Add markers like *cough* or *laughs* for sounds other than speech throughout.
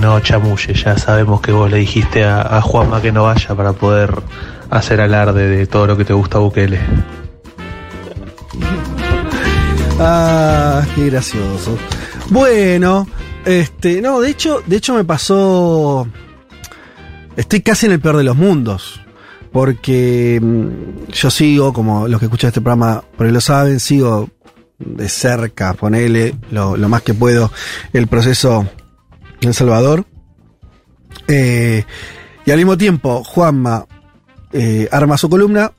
no chamulle. Ya sabemos que vos le dijiste a, Juanma que no vaya para poder hacer alarde de todo lo que te gusta Bukele. *laughs* Ah, qué gracioso. Bueno, este, no, de hecho, de hecho me pasó. Estoy casi en el peor de los mundos. Porque mm, yo sigo, como los que escuchan este programa por ahí lo saben, sigo de cerca, ponele lo, más que puedo, el proceso El Salvador. Eh, y al mismo tiempo, Juanma eh, arma su columna.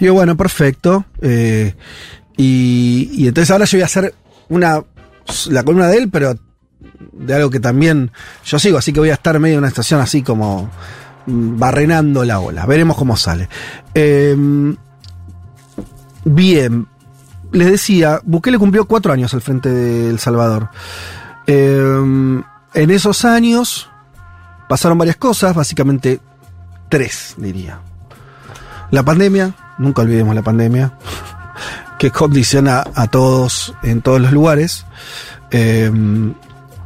Y yo, bueno, perfecto. eh, y, y entonces ahora yo voy a hacer una la columna de él, pero de algo que también yo sigo, así que voy a estar medio en una estación así como mm, barrenando la ola. Veremos cómo sale. Eh, bien, les decía, Bukele cumplió cuatro años al frente de El Salvador. Eh, en esos años pasaron varias cosas, básicamente tres, diría. La pandemia, nunca olvidemos la pandemia, *laughs* que condiciona a todos en todos los lugares. Eh,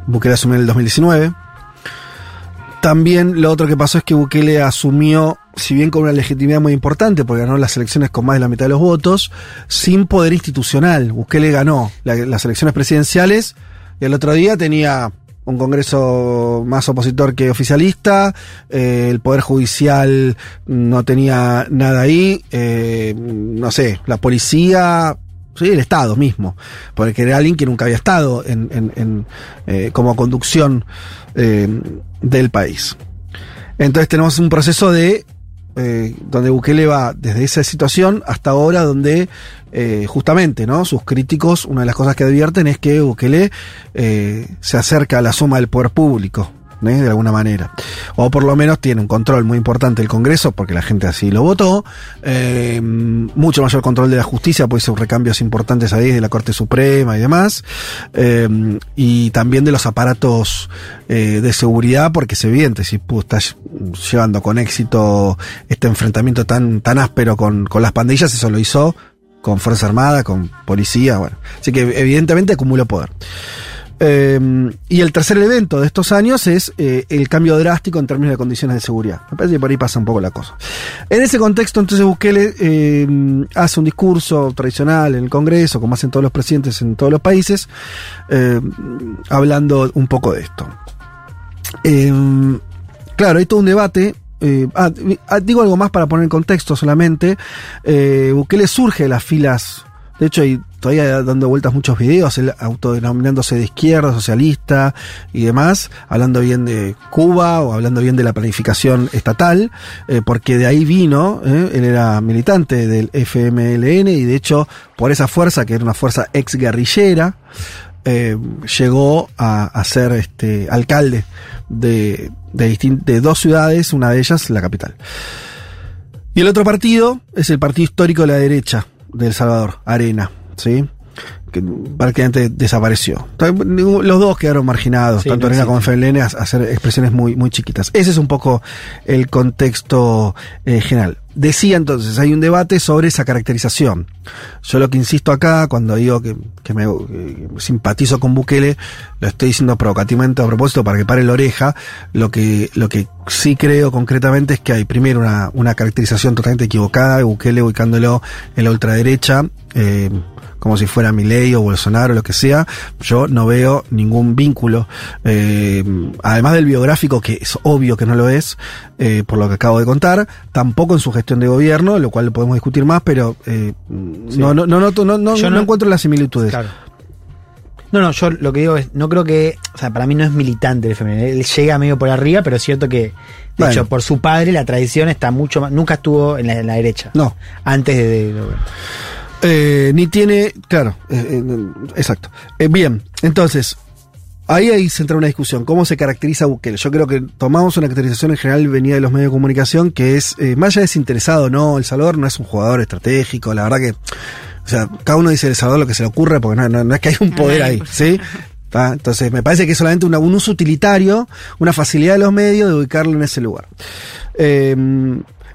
Bukele asumió en el 2019. También lo otro que pasó es que Bukele asumió, si bien con una legitimidad muy importante, porque ganó las elecciones con más de la mitad de los votos, sin poder institucional. Bukele ganó la- las elecciones presidenciales el otro día tenía un Congreso más opositor que oficialista, eh, el Poder Judicial no tenía nada ahí, eh, no sé, la policía, sí, el Estado mismo, porque era alguien que nunca había estado en, en- eh, como conducción del país. Entonces tenemos un proceso de donde Bukele va desde esa situación hasta ahora donde eh, justamente no sus críticos una de las cosas que advierten es que Bukele eh, se acerca a la suma del poder público ¿eh? de alguna manera. O por lo menos tiene un control muy importante del Congreso porque la gente así lo votó. Eh, mucho mayor control de la justicia puede ser recambios importantes ahí de la Corte Suprema y demás. Eh, y también de los aparatos eh, de seguridad porque es evidente si pu- estás llevando con éxito este enfrentamiento tan, tan áspero con, con las pandillas, eso lo hizo con Fuerza Armada, con policía, bueno. Así que evidentemente acumuló poder. Eh, y el tercer evento de estos años es eh, el cambio drástico en términos de condiciones de seguridad. Me parece que por ahí pasa un poco la cosa. En ese contexto, entonces Bukele eh, hace un discurso tradicional en el Congreso, como hacen todos los presidentes en todos los países, eh, hablando un poco de esto. Claro, hay todo un debate. Eh, ah, ah, digo algo más para poner en contexto solamente. Eh, Bukele surge de las filas. De hecho, hay todavía dando vueltas muchos videos, él autodenominándose de izquierda, socialista y demás, hablando bien de Cuba o hablando bien de la planificación estatal, eh, porque de ahí vino, eh, él era militante del FMLN y de hecho por esa fuerza, que era una fuerza ex guerrillera, eh, llegó a, a ser este alcalde de, de, de dos ciudades, una de ellas la capital. Y el otro partido es el partido histórico de la derecha de El Salvador, Arena, ¿sí? Que prácticamente desapareció. Los dos quedaron marginados, Sí, tanto Arena como. FLN, a a hacer expresiones muy, muy chiquitas. Ese es un poco el contexto eh, general. Decía entonces, hay un debate sobre esa caracterización. Yo lo que insisto acá, cuando digo que, me simpatizo con Bukele, lo estoy diciendo provocativamente a propósito para que pare la oreja. Lo que, lo que sí creo concretamente es que hay primero una, una caracterización totalmente equivocada de Bukele ubicándolo en la ultraderecha. Eh, como si fuera Milei o Bolsonaro o lo que sea, yo no veo ningún vínculo, eh, además del biográfico, que es obvio que no lo es, eh, por lo que acabo de contar, tampoco en su gestión de gobierno, lo cual lo podemos discutir más, pero eh, no, no, no, no, no, Yo no encuentro las similitudes. Claro. No, no, yo lo que digo es, no creo que, o sea, para mí no es militante el femenino, él llega medio por arriba, pero es cierto que, de Bueno. hecho, por su padre la tradición está mucho más, nunca estuvo en la, en la derecha. No. Antes de, de- de- Eh, ni tiene, claro, eh, eh, exacto. Bien, entonces, ahí ahí se entra una discusión. ¿Cómo se caracteriza Bukele? Yo creo que tomamos una caracterización en general venida de los medios de comunicación que es, eh, más allá de desinteresado no, El Salvador no es un jugador estratégico, la verdad que, o sea, cada uno dice El Salvador lo que se le ocurre porque no, no- no es que hay un poder ahí, ¿sí? ¿Tá? *laughs* Entonces, me parece que es solamente una- un uso utilitario, una facilidad de los medios de ubicarlo en ese lugar. Eh,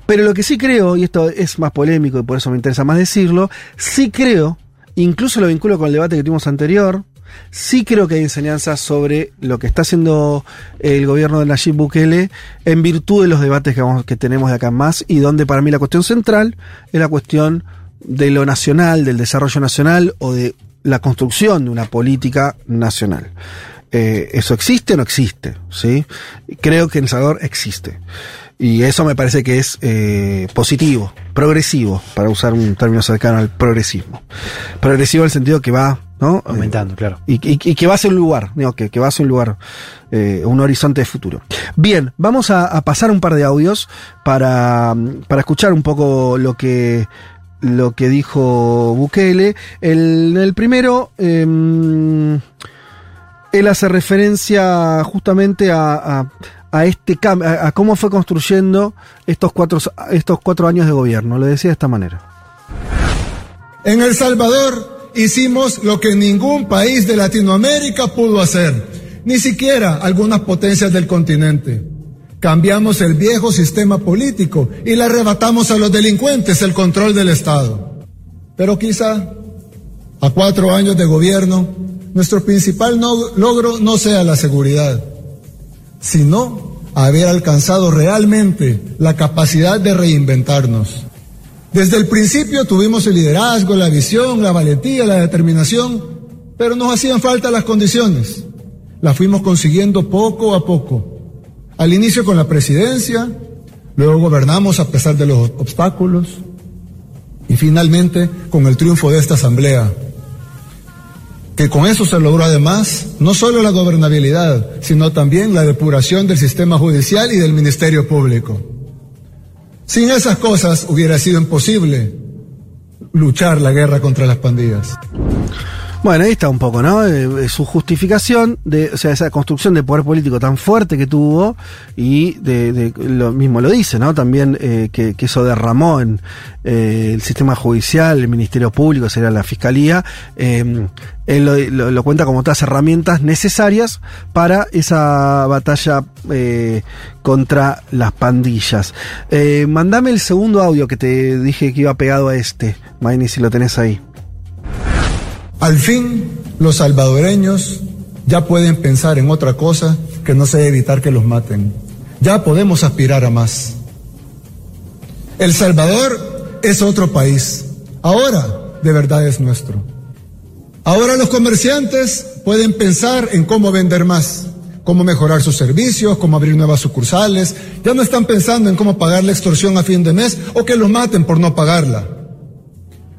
pero lo que sí creo, y esto es más polémico y por eso me interesa más decirlo, sí creo, incluso lo vinculo con el debate que tuvimos anterior, Sí creo que hay enseñanzas sobre lo que está haciendo el gobierno de Nayib Bukele en virtud de los debates que, tenemos de acá en más y donde para mí la cuestión central es la cuestión de lo nacional, del desarrollo nacional o de la construcción de una política nacional. Eh, ¿Eso existe o no existe? ¿sí? Creo que en El Salvador existe. Y eso me parece que es eh, positivo, progresivo, para usar un término cercano al progresismo. Progresivo en el sentido que va, ¿no? Aumentando, claro. Y, y- y que va hacia un lugar, digo, que, que va hacia un lugar, eh, un horizonte de futuro. Bien, vamos a, a pasar un par de audios para, para escuchar un poco lo que lo que dijo Bukele. El, el primero, em, él hace referencia justamente a, a- a este cambio, a, a cómo fue construyendo estos cuatro, estos cuatro años de gobierno. Lo decía de esta manera. En El Salvador hicimos lo que ningún país de Latinoamérica pudo hacer, ni siquiera algunas potencias del continente. Cambiamos el viejo sistema político y le arrebatamos a los delincuentes el control del Estado. Pero quizá a cuatro años de gobierno, nuestro principal logro no sea la seguridad, sino haber alcanzado realmente la capacidad de reinventarnos. Desde el principio tuvimos el liderazgo, la visión, la valentía, la determinación, pero nos hacían falta las condiciones. Las fuimos consiguiendo poco a poco. Al inicio con la presidencia, luego gobernamos a pesar de los obstáculos y finalmente con el triunfo de esta asamblea. Que con eso se logró además no solo la gobernabilidad, sino también la depuración del sistema judicial y del Ministerio Público. Sin esas cosas hubiera sido imposible luchar la guerra contra las pandillas. Bueno, ahí está un poco, ¿no? Eh, su justificación de, o sea, esa construcción de poder político tan fuerte que tuvo y de, lo mismo lo dice, ¿no? También eh, que, eso derramó en eh, el sistema judicial, el Ministerio Público, sería la Fiscalía. eh, él lo, cuenta como otras herramientas necesarias para esa batalla eh, contra las pandillas. Eh, mandame el segundo audio que te dije que iba pegado a este, Maini, si lo tenés ahí. Al fin, los salvadoreños ya pueden pensar en otra cosa que no sea evitar que los maten. Ya podemos aspirar a más. El Salvador es otro país. Ahora, de verdad es nuestro. Ahora los comerciantes pueden pensar en cómo vender más, cómo mejorar sus servicios, cómo abrir nuevas sucursales. Ya no están pensando en cómo pagar la extorsión a fin de mes o que los maten por no pagarla.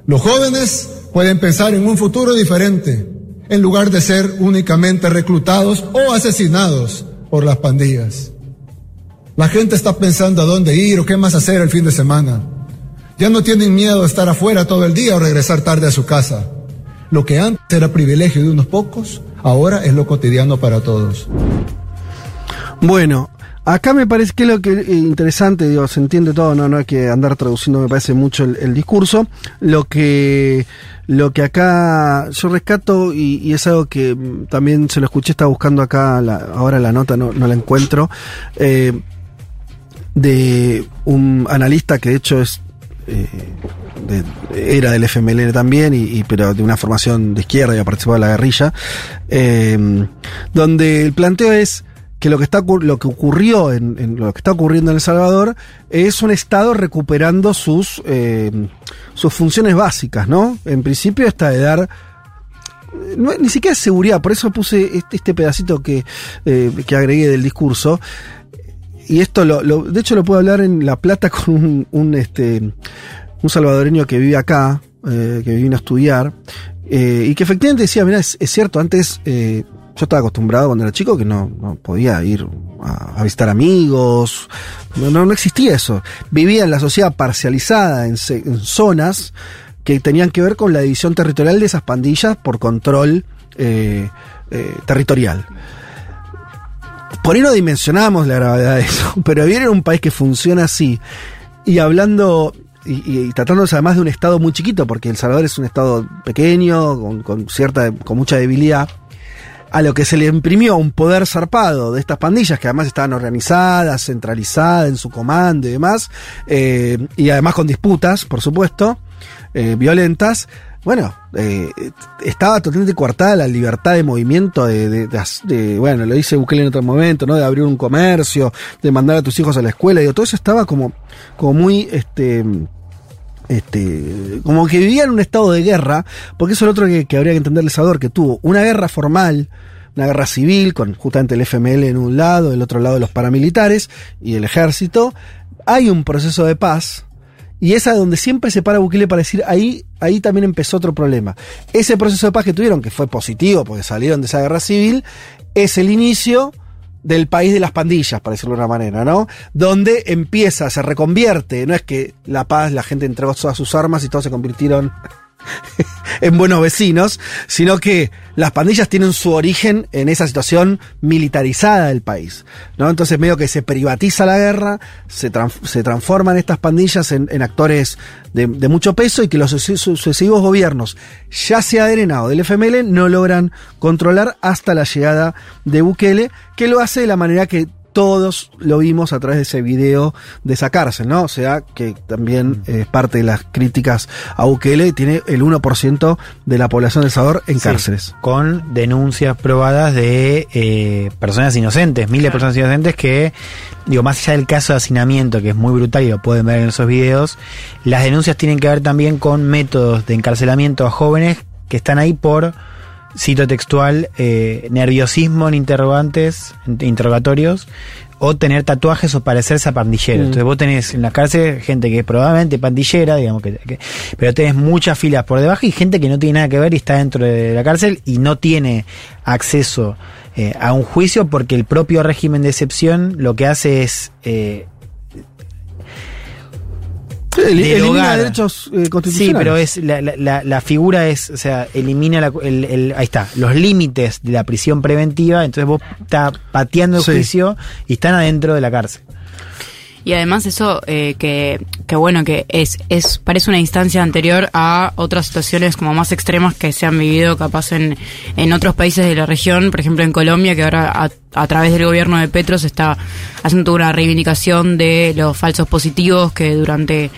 Los jóvenes pueden pensar en un futuro diferente, en lugar de ser únicamente reclutados o asesinados por las pandillas. La gente está pensando a dónde ir o qué más hacer el fin de semana. Ya no tienen miedo de estar afuera todo el día o regresar tarde a su casa. Lo que antes era privilegio de unos pocos, ahora es lo cotidiano para todos. Bueno, acá me parece que lo que interesante, digo, se entiende todo, no, no hay que andar traduciendo, me parece mucho el, discurso. Lo que, lo que acá yo rescato, y, es algo que también se lo escuché, estaba buscando acá, la- ahora la nota no, no la encuentro, eh, de un analista que de hecho es eh, de- era del FMLN también, y, pero de una formación de izquierda y ha participado en la guerrilla, eh, donde el planteo es que lo que está lo que ocurrió en, lo que está ocurriendo en El Salvador es un estado recuperando sus eh, sus funciones básicas, ¿no? En principio está de dar eh, no, ni siquiera seguridad, por eso puse este, este pedacito que, eh, que agregué del discurso. Y esto lo, de hecho lo puedo hablar en La Plata con un, un, este un salvadoreño que vive acá, eh, que vino a estudiar, y que efectivamente decía, mira, es, cierto, antes yo estaba acostumbrado cuando era chico que no, no podía ir a, a visitar amigos, no, no, existía eso. Vivía en la sociedad parcializada en, se- en zonas que tenían que ver con la división territorial de esas pandillas por control eh, eh, territorial. Por ahí no dimensionamos la gravedad de eso, *laughs* pero vivir en un país que funciona así y hablando y, y tratándose además de un estado muy chiquito, porque El Salvador es un estado pequeño, con, con cierta, con mucha debilidad, a lo que se le imprimió un poder zarpado de estas pandillas, que además estaban organizadas, centralizadas en su comando y demás, eh, y además con disputas, por supuesto, eh, violentas, bueno, eh, estaba totalmente coartada la libertad de movimiento, de, de- de- bueno, lo dice Bukele en otro momento, ¿no? De abrir un comercio, de mandar a tus hijos a la escuela, digo, todo eso estaba como, como muy, este, este, como que vivía en un estado de guerra, porque eso es lo otro que, habría que entender el Salvador, que tuvo una guerra formal, una guerra civil, con justamente el FML en un lado, el otro lado los paramilitares y el ejército. Hay un proceso de paz, y esa donde siempre se para Bukele para decir, ahí, ahí también empezó otro problema. Ese proceso de paz que tuvieron, que fue positivo porque salieron de esa guerra civil, es el inicio del país de las pandillas, para decirlo de una manera, ¿no? Donde empieza, se reconvierte, no es que la paz, la gente entregó todas sus armas y todos se convirtieron *laughs* en buenos vecinos, sino que las pandillas tienen su origen en esa situación militarizada del país, ¿no? Entonces medio que se privatiza la guerra, se, tran- se transforman estas pandillas en, actores de, mucho peso y que los suce- sucesivos gobiernos, ya sea de Arena o del FML, no logran controlar hasta la llegada de Bukele, que lo hace de la manera que todos lo vimos a través de ese video de esa cárcel, ¿no? O sea, que también es parte de las críticas a Bukele, tiene el 1% de la población del Salvador en Sí, cárceles. Con denuncias probadas de eh, personas inocentes, miles de personas inocentes que, digo, más allá del caso de hacinamiento, que es muy brutal y lo pueden ver en esos videos, las denuncias tienen que ver también con métodos de encarcelamiento a jóvenes que están ahí por, cito textual, eh, nerviosismo en interrogantes, en interrogatorios, o tener tatuajes o parecerse a pandillero. Mm. Entonces vos tenés en la cárcel gente que es probablemente pandillera, digamos que, que- pero tenés muchas filas por debajo y gente que no tiene nada que ver y está dentro de la cárcel y no tiene acceso eh, a un juicio porque el propio régimen de excepción lo que hace es eh, El- Elimina derechos eh, Sí, constitucionales. pero es la, la- la- la figura es, o sea, elimina la- el, el- ahí está, los límites de la prisión preventiva, entonces vos estás pateando el Sí. juicio y están adentro de la cárcel. Y además eso eh, que, que bueno, que es, es parece una instancia anterior a otras situaciones como más extremas que se han vivido capaz en, en otros países de la región, por ejemplo en Colombia, que ahora a, a través del gobierno de Petro se está haciendo una reivindicación de los falsos positivos que durante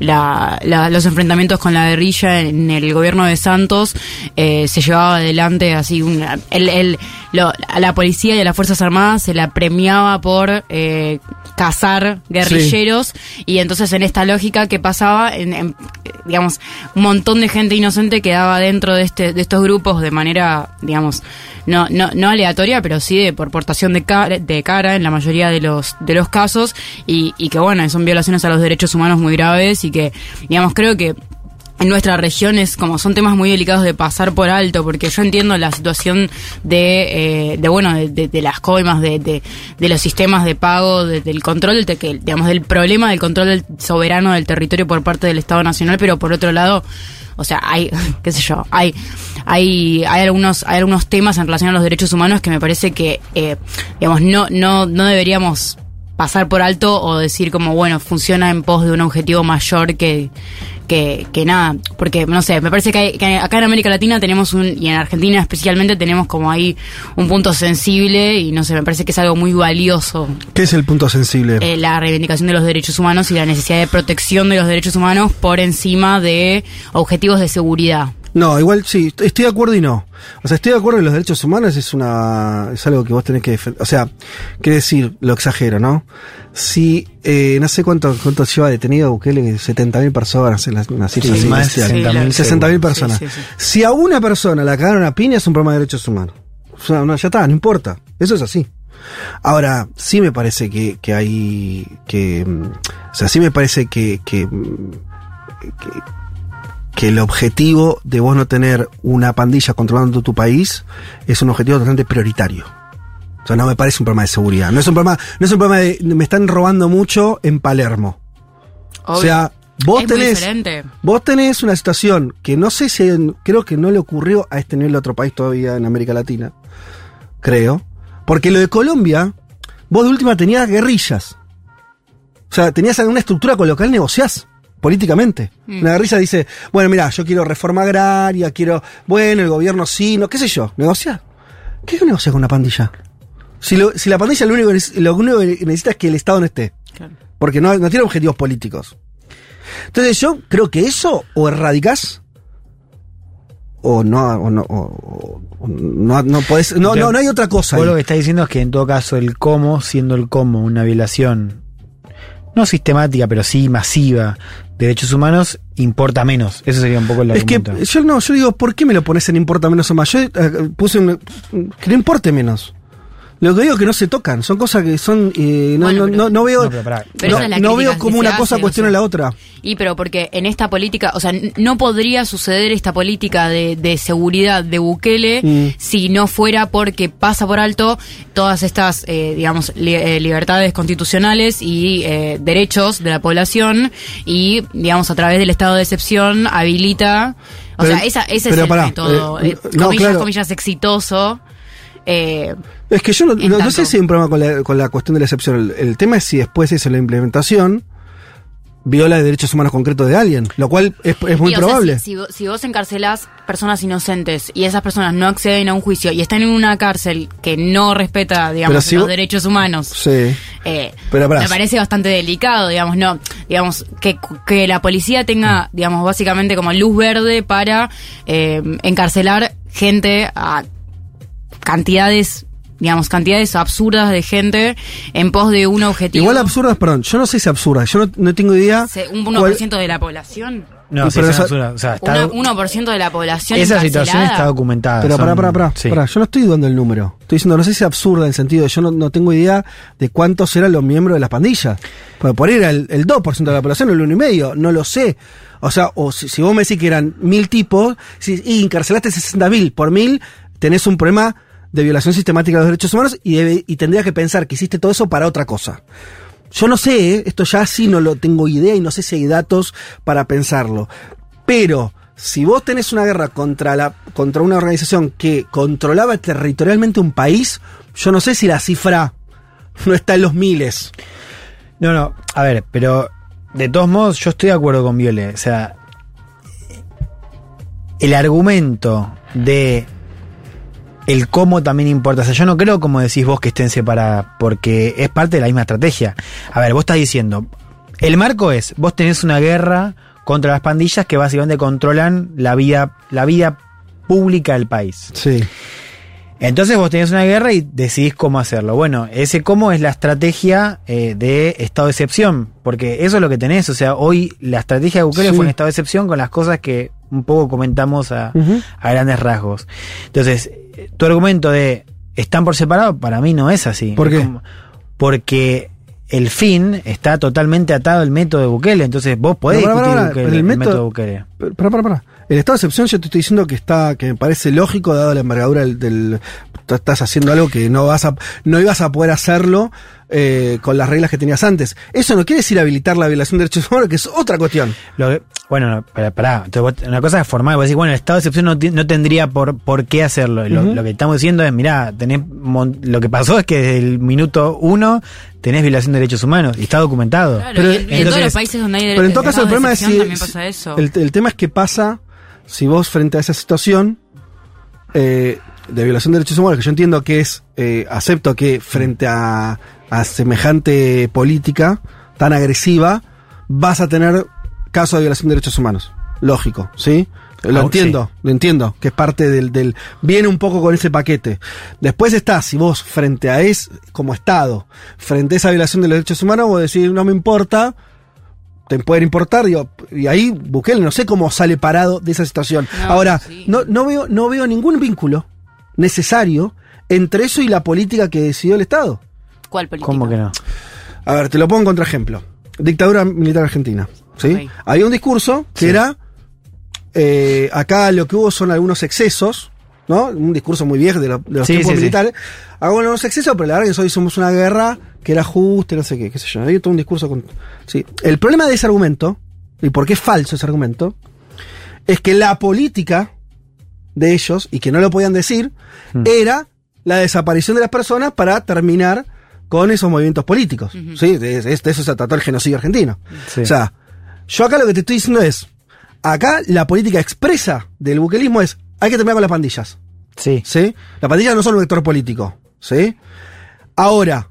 la, la- los enfrentamientos con la guerrilla en el gobierno de Santos eh, se llevaba adelante así una, el, el- lo- a la policía y a las Fuerzas Armadas se la premiaba por eh, cazar guerrilleros. Y entonces en esta lógica que pasaba en, en, digamos un montón de gente inocente quedaba dentro de este de estos grupos de manera digamos no no no aleatoria pero sí de por portación de cara, de cara en la mayoría de los de los casos y, y que bueno son violaciones a los derechos humanos muy graves y que digamos creo que en nuestra región es como son temas muy delicados de pasar por alto porque yo entiendo la situación de, eh, de bueno de, de- de las coimas de, de, de los sistemas de pago de- del control te- que, digamos del problema del control del soberano del territorio por parte del Estado Nacional pero por otro lado o sea hay *laughs* qué sé yo hay hay hay algunos hay algunos temas en relación a los derechos humanos que me parece que eh, digamos no no no deberíamos pasar por alto o decir como, bueno, funciona en pos de un objetivo mayor que, que, que nada. Porque, no sé, me parece que, hay- que acá en América Latina tenemos un, y en Argentina especialmente tenemos como ahí un punto sensible y no sé, me parece que es algo muy valioso ¿Qué es el punto sensible? eh, la reivindicación de los derechos humanos y la necesidad de protección de los derechos humanos por encima de objetivos de seguridad. No, igual sí, estoy de acuerdo y no. O sea, estoy de acuerdo que los derechos humanos es una es algo que vos tenés que defender. O sea, quiere decir, lo exagero, ¿no? Si, eh, no sé cuánto, cuánto lleva detenido Bukele, 70.000 personas en las, una cifra Sí, así más de bestial. 60.000 60.000 seguro. personas. Sí, sí, sí. Si a una persona la cagaron a piña es un problema de derechos humanos. O sea, no, ya está, no importa. Eso es así. Ahora, sí me parece que, que hay que. mm, O sea, sí me parece que, que, mm, que, que el objetivo de vos no tener una pandilla controlando tu país es un objetivo totalmente prioritario. O sea, no me parece un problema de seguridad. No es un problema, no es un problema de me están robando mucho en Palermo. O sea, vos es tenés. Vos tenés una situación que no sé si, creo que no le ocurrió a este nivel de otro país todavía en América Latina. Creo. Porque lo de Colombia, vos de última tenías guerrillas. O sea, tenías una estructura con lo que negociás políticamente. Mm. Una guerrilla dice, bueno, mira, yo quiero reforma agraria, quiero, bueno, el gobierno sí, no, qué sé yo, negociar. ¿Qué negociar con una pandilla? Si, lo- si la pandilla lo único, lo único que necesita es que el Estado no esté. Claro. Porque no, no tiene objetivos políticos. Entonces yo creo que eso o erradicás o no, o no, o- o no, no podés, no, no, no hay otra cosa. Vos ahí. lo que está diciendo es que en todo caso el cómo, siendo el cómo una violación no sistemática, pero sí masiva de derechos humanos, importa menos. Eso sería un poco el Es que argumento. yo no, yo digo, ¿por qué me lo pones en importa menos o más? Yo eh, puse un- que no importe menos. Lo que digo es que no se tocan, son cosas que son, eh, no, Bueno, no, pero- no, no veo, No, pero veo como una hace, cosa o cuestiona sea. la otra. Y pero porque en esta política, o sea, no podría suceder esta política de, de seguridad de Bukele Mm. si no fuera porque pasa por alto todas estas, eh, digamos, li- eh, libertades constitucionales y eh, derechos de la población y, digamos, a través del estado de excepción habilita, o Pero- sea, esa, ese pero es el pará, método, eh, no, comillas, claro. comillas, exitoso. Eh, Es que yo no, sé si hay un problema con la, con la cuestión de la excepción. El, el tema es si después eso, la implementación, viola derechos humanos concretos de alguien, lo cual es, es muy Y, o sea, probable. si, si vos- si vos encarcelás personas inocentes y esas personas no acceden a un juicio y están en una cárcel que no respeta, digamos, si los vos- derechos humanos, Sí. eh, Pero me parece bastante delicado, digamos, no, digamos, que, que la policía tenga, digamos, básicamente como luz verde para eh, encarcelar gente a cantidades, digamos, cantidades absurdas de gente en pos de un objetivo. Igual absurdas, perdón, yo no sé si absurda, yo no, no tengo idea. Un 1% cuál- de la población. No, sí, pero es absurdo. O sea, está- Una- 1% de la población esa situación está documentada. Pero son- pará, pará, pará, sí. pará, yo no estoy dando el número. Estoy diciendo, no sé si es absurda en el sentido de yo no, no tengo idea de cuántos eran los miembros de las pandillas. Porque por ahí era el, el 2% de la población, el 1,5%, no lo sé. O sea, o si, si vos me decís que eran mil tipos, si, y encarcelaste 60.000 por mil, tenés un problema de violación sistemática de los derechos humanos y, debe- tendrías que pensar que hiciste todo eso para otra cosa. Yo no sé, ¿eh? esto ya sí no lo tengo idea y no sé si hay datos para pensarlo. Pero si vos tenés una guerra contra, la, contra una organización que controlaba territorialmente un país, yo no sé si la cifra no está en los miles. No, no, a ver, pero de todos modos yo estoy de acuerdo con Viole. O sea, el argumento de el cómo también importa. O sea, yo no creo, como decís vos, que estén separadas, porque es parte de la misma estrategia. A ver, vos estás diciendo, el marco es, vos tenés una guerra contra las pandillas que básicamente controlan la vida, la vida pública del país. Sí. Entonces vos tenés una guerra y decidís cómo hacerlo. Bueno, ese cómo es la estrategia eh, de estado de excepción, porque eso es lo que tenés. O sea, hoy la estrategia de Bukele Sí. fue un estado de excepción con las cosas que un poco comentamos a, a grandes rasgos. Entonces, tu argumento de están por separado, para mí no es así. ¿Por qué? como- porque el fin está totalmente atado al método de Bukele. Entonces vos podés discutir Bukele, el el, método- de Bukele. Pero, Pará, pará, pará. El estado de excepción yo te estoy diciendo que está, que me parece lógico dado la envergadura del, del- estás haciendo algo que no vas a, no ibas a poder hacerlo eh, con las reglas que tenías antes. Eso no quiere decir habilitar la violación de derechos humanos, que es otra cuestión. Lo que- bueno, no, pará, pará. Entonces, vos- una cosa es formal, vos decís, bueno, el estado de excepción no, tendría por, por qué hacerlo. Lo, que estamos diciendo es, mirá, tenés lo que pasó es que desde el minuto uno tenés violación de derechos humanos y está documentado. Claro, Pero y en, y en entonces- todos los países donde hay Pero en todo caso el problema es si, pasa eso. El, el tema es que pasa si vos frente a esa situación eh, de violación de derechos humanos, que yo entiendo que es, eh, acepto que frente a, a semejante política tan agresiva, vas a tener casos de violación de derechos humanos. Lógico, ¿sí? Lo Ah, entiendo, lo entiendo, que es parte del, del... Viene un poco con ese paquete. Después está, si vos frente a es, como Estado, frente a esa violación de los derechos humanos, vos decís, no me importa, te pueden importar, digo, y ahí Bukele no sé cómo sale parado de esa situación. No, Ahora, sí. no, no veo, no veo ningún vínculo necesario entre eso y la política que decidió el Estado. ¿Cuál política? ¿Cómo que no? A ver, te lo pongo en contraejemplo. Dictadura militar argentina. ¿sí? Había un discurso que Sí. era. eh, acá lo que hubo son algunos excesos, ¿no? Un discurso muy viejo de, lo- de los Sí, tiempos sí, sí. militares. Hago algunos excesos, pero la verdad que hoy somos una guerra que era justa, y no sé qué, qué sé yo. Había todo un discurso con. Sí. El problema de ese argumento, y por qué es falso ese argumento, es que la política de ellos, y que no lo podían decir, Hmm. era la desaparición de las personas para terminar con esos movimientos políticos. ¿sí? De, de- de eso se trató el genocidio argentino. Sí. O sea, yo acá lo que te estoy diciendo es, acá la política expresa del buquelismo es, hay que terminar con las pandillas. Sí. ¿sí? Las pandillas no son un vector político. ¿sí? Ahora,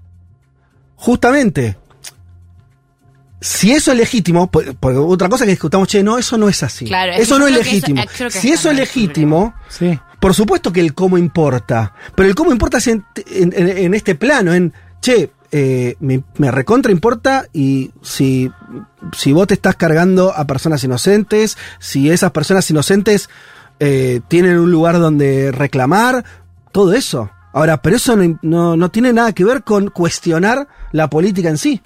justamente, si eso es legítimo, por- porque otra cosa que discutamos, che, no, eso no es así. Claro, eso no es eso- legítimo. si eso es legítimo, Sí. por supuesto que el cómo importa. Pero el cómo importa es en, en- en- en este plano, en, che, eh, me, me recontra importa y si, si vos te estás cargando a personas inocentes, si esas personas inocentes eh, tienen un lugar donde reclamar, todo eso. Ahora, pero eso no, no, no tiene nada que ver con cuestionar la política en sí.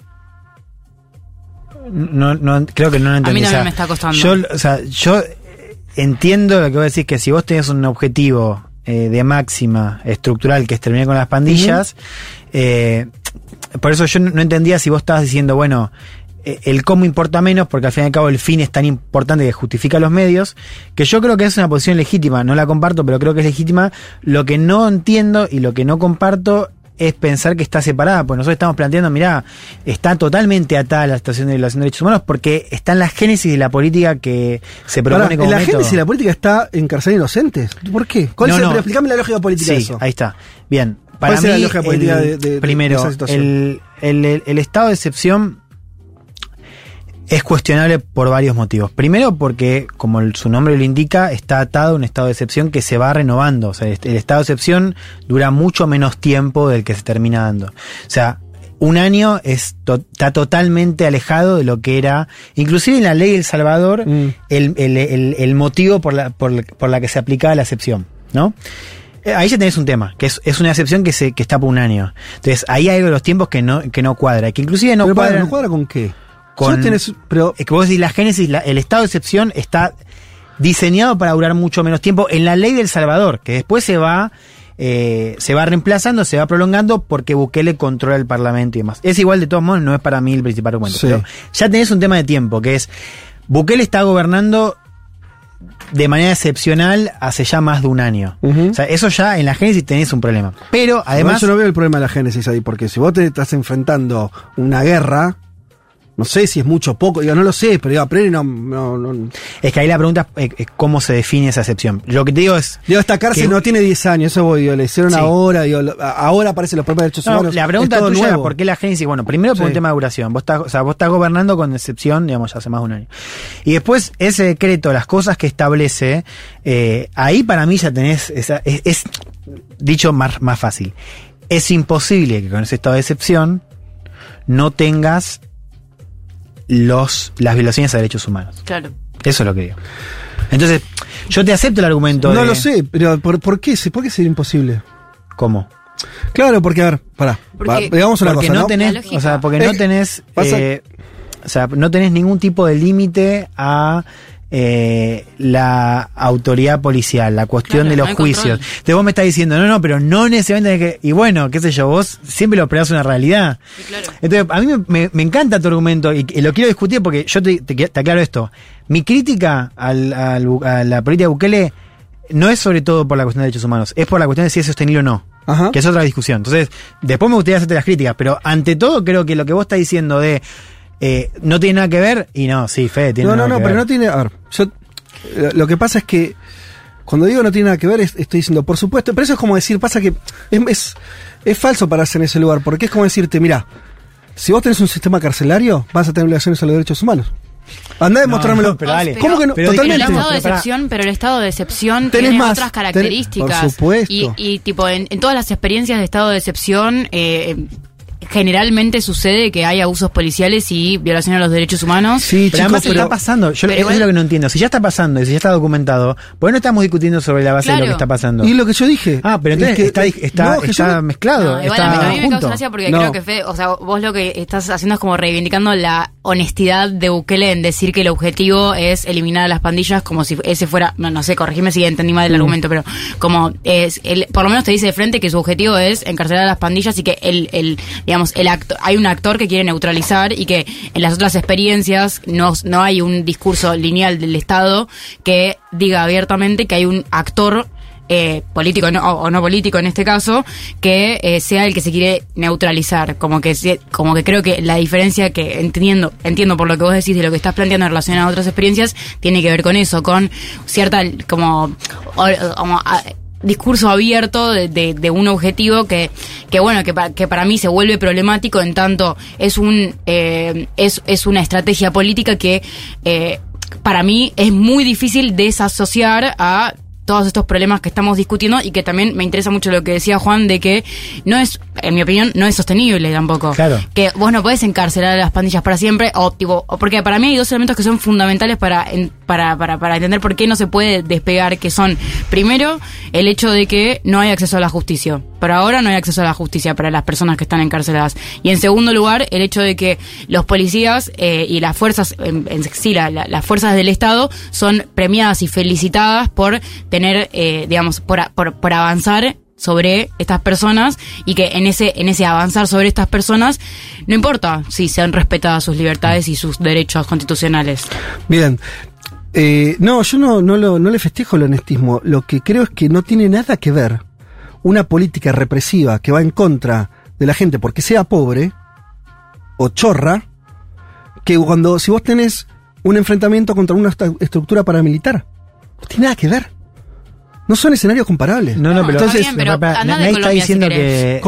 No, no, creo que no lo entendí. mí o también sea, me está costando. Yo, o sea, yo entiendo lo que vos decís, que si vos tenés un objetivo eh, de máxima estructural que es terminar con las pandillas, eh, por eso yo no no entendía si vos estabas diciendo, bueno, eh, el cómo importa menos, porque al fin y al cabo el fin es tan importante que justifica los medios, que yo creo que es una posición legítima, no la comparto, pero creo que es legítima. Lo que no entiendo y lo que no comparto es pensar que está separada, pues nosotros estamos planteando, mirá, está totalmente atada a la situación de violación de derechos humanos porque está en la génesis de la política que se propone Ahora, como en la método. génesis de la política está encarcelar inocentes. ¿Por qué? ¿Cuál No, es el- no. pero explícame la lógica política de Sí, eso. ahí está. Bien. Para ¿Cuál mí, la lógica política el- de- de- de primero, esa situación? el, el- el- el estado de excepción es cuestionable por varios motivos. Primero porque, como su nombre lo indica, está atado a un estado de excepción que se va renovando. O sea, el, estado de excepción dura mucho menos tiempo del que se termina dando. O sea, un año es to- está totalmente alejado de lo que era, inclusive en la ley de El Salvador, Mm. el, el- el- el motivo por la, por, la- por la que se aplicaba la excepción, ¿no? Eh, Ahí ya tenés un tema, que es, es una excepción que se que está por un año. Entonces, ahí hay algo de los tiempos que no, que no cuadra, que inclusive no pero cuadra. ¿no cuadra con qué? Con- tenés- pero Es que vos decís, la génesis, la- el estado de excepción está diseñado para durar mucho menos tiempo en la ley del Salvador, que después se va, eh, se va reemplazando, se va prolongando porque Bukele controla el Parlamento y demás. Es igual de todos modos, no es para mí el principal argumento. Sí. Pero ya tenés un tema de tiempo, que es, Bukele está gobernando de manera excepcional hace ya más de un año. O sea, eso ya en la génesis tenés un problema. Pero además además... yo no veo el problema de la génesis ahí, porque si vos te estás enfrentando una guerra, no sé si es mucho o poco, digo, no lo sé, pero digo, a priori no, no, no- Es que ahí la pregunta es eh, cómo se define esa excepción. Lo que te digo es... Digo, esta cárcel Que- no tiene 10 años, eso voy, digo, le hicieron Sí. ahora, digo, ahora aparecen los propios derechos No, humanos. la pregunta es tuya por qué la génesis. Bueno, primero por Sí. un tema de duración. Vos estás, o sea, vos estás gobernando con excepción, digamos, ya hace más de un año. Y después, ese decreto, las cosas que establece, eh, ahí para mí ya tenés, esa, es, es, dicho más, más fácil. Es imposible que con ese estado de excepción no tengas los, las violaciones a derechos humanos. Claro. Eso es lo que digo. Entonces, yo te acepto el argumento No de- lo sé, pero ¿por, por qué? ¿Por qué sería imposible? ¿Cómo? Claro, porque, a ver, pará, Porque- va- digamos una porque cosa, no, ¿no? tenés, o sea, porque no Eh, tenés, eh, o sea, no tenés ningún tipo de límite a eh, la autoridad policial, la cuestión Claro, de los no juicios. control. Entonces vos me estás diciendo, no, no, pero no necesariamente tenés que, y bueno, qué sé yo, vos siempre lo esperás una realidad. Sí, claro. Entonces, a mí me, me- me encanta tu argumento y, y lo quiero discutir porque yo te, te- te aclaro esto. Mi crítica al- al Bu- a la política de Bukele no es sobre todo por la cuestión de derechos humanos, es por la cuestión de si es sostenible o no. Ajá. Que es otra discusión. Entonces, después me gustaría hacerte las críticas, pero ante todo creo que lo que vos estás diciendo de eh, no tiene nada que ver, y no, sí, Fede, tiene No, no, nada no, que pero ver. no tiene. A ver, yo. eh, Lo que pasa es que. Cuando digo no tiene nada que ver, es- estoy diciendo, por supuesto, pero eso es como decir, pasa que es, es, es falso pararse en ese lugar, porque es como decirte, mira, si vos tenés un sistema carcelario, vas a tener violaciones a los derechos humanos. Andá a No, demostrármelo. no, pero dale. ¿Cómo que no? Pero Pero el Totalmente. estado de Pero excepción, pero el estado de excepción Tenés tiene más, otras tenés- características. por supuesto. Y, y, tipo, en, en todas las experiencias de estado de excepción, eh, generalmente sucede que hay abusos policiales y violación a los derechos humanos. Sí, Pero chicos, además pero. está pasando, yo pero eso es lo que no entiendo. Si ya está pasando y si ya está documentado, ¿por qué no estamos discutiendo sobre la base de lo Claro. que está pasando? Y lo que yo dije. Ah, pero entonces es que- está, está, no, yo está no- mezclado, No, igual está a mí, a mí me junto. causa gracia porque No. creo que Fe, o sea, vos lo que estás haciendo es como reivindicando la honestidad de Bukele en decir que el objetivo es eliminar a las pandillas como si ese fuera, no, no sé, corregime si entendí mal el Mm. argumento, pero como es, el, por lo menos te dice de frente que su objetivo es encarcelar a las pandillas y que el, el digamos, el acto, hay un actor que quiere neutralizar y que en las otras experiencias no, no hay un discurso lineal del Estado que diga abiertamente que hay un actor eh, político no- o, no político en este caso, que eh, sea el que se quiere neutralizar. Como que como que creo que la diferencia que entiendo, entiendo por lo que vos decís de lo que estás planteando en relación a otras experiencias, tiene que ver con eso, con cierta como, como, discurso abierto de, de- de un objetivo que, que bueno, que, pa- que para mí se vuelve problemático en tanto es un eh, es, es una estrategia política que eh, para mí es muy difícil desasociar a todos estos problemas que estamos discutiendo y que también me interesa mucho lo que decía Juan de que no es, en mi opinión, no es sostenible tampoco. Claro. Que vos no podés encarcelar a las pandillas para siempre, o tipo, porque para mí hay dos elementos que son fundamentales para, en- para, para, para entender por qué no se puede despegar, que son, primero, el hecho de que no hay acceso a la justicia. Por ahora no hay acceso a la justicia para las personas que están encarceladas. Y en segundo lugar, el hecho de que los policías eh, y las fuerzas, en, en sí, la- la- las fuerzas del Estado son premiadas y felicitadas por tener, eh, digamos, por, por avanzar sobre estas personas y que en ese en ese avanzar sobre estas personas no importa si sean respetadas sus libertades y sus derechos constitucionales. Bien. Eh, no, yo no, no, lo- no le festejo el honestismo. Lo que creo es que no tiene nada que ver una política represiva que va en contra de la gente porque sea pobre o chorra, que cuando si vos tenés un enfrentamiento contra una estructura paramilitar. No tiene nada que ver. No son escenarios comparables. No, no, pero entonces, bien, pero nadie está diciendo si que.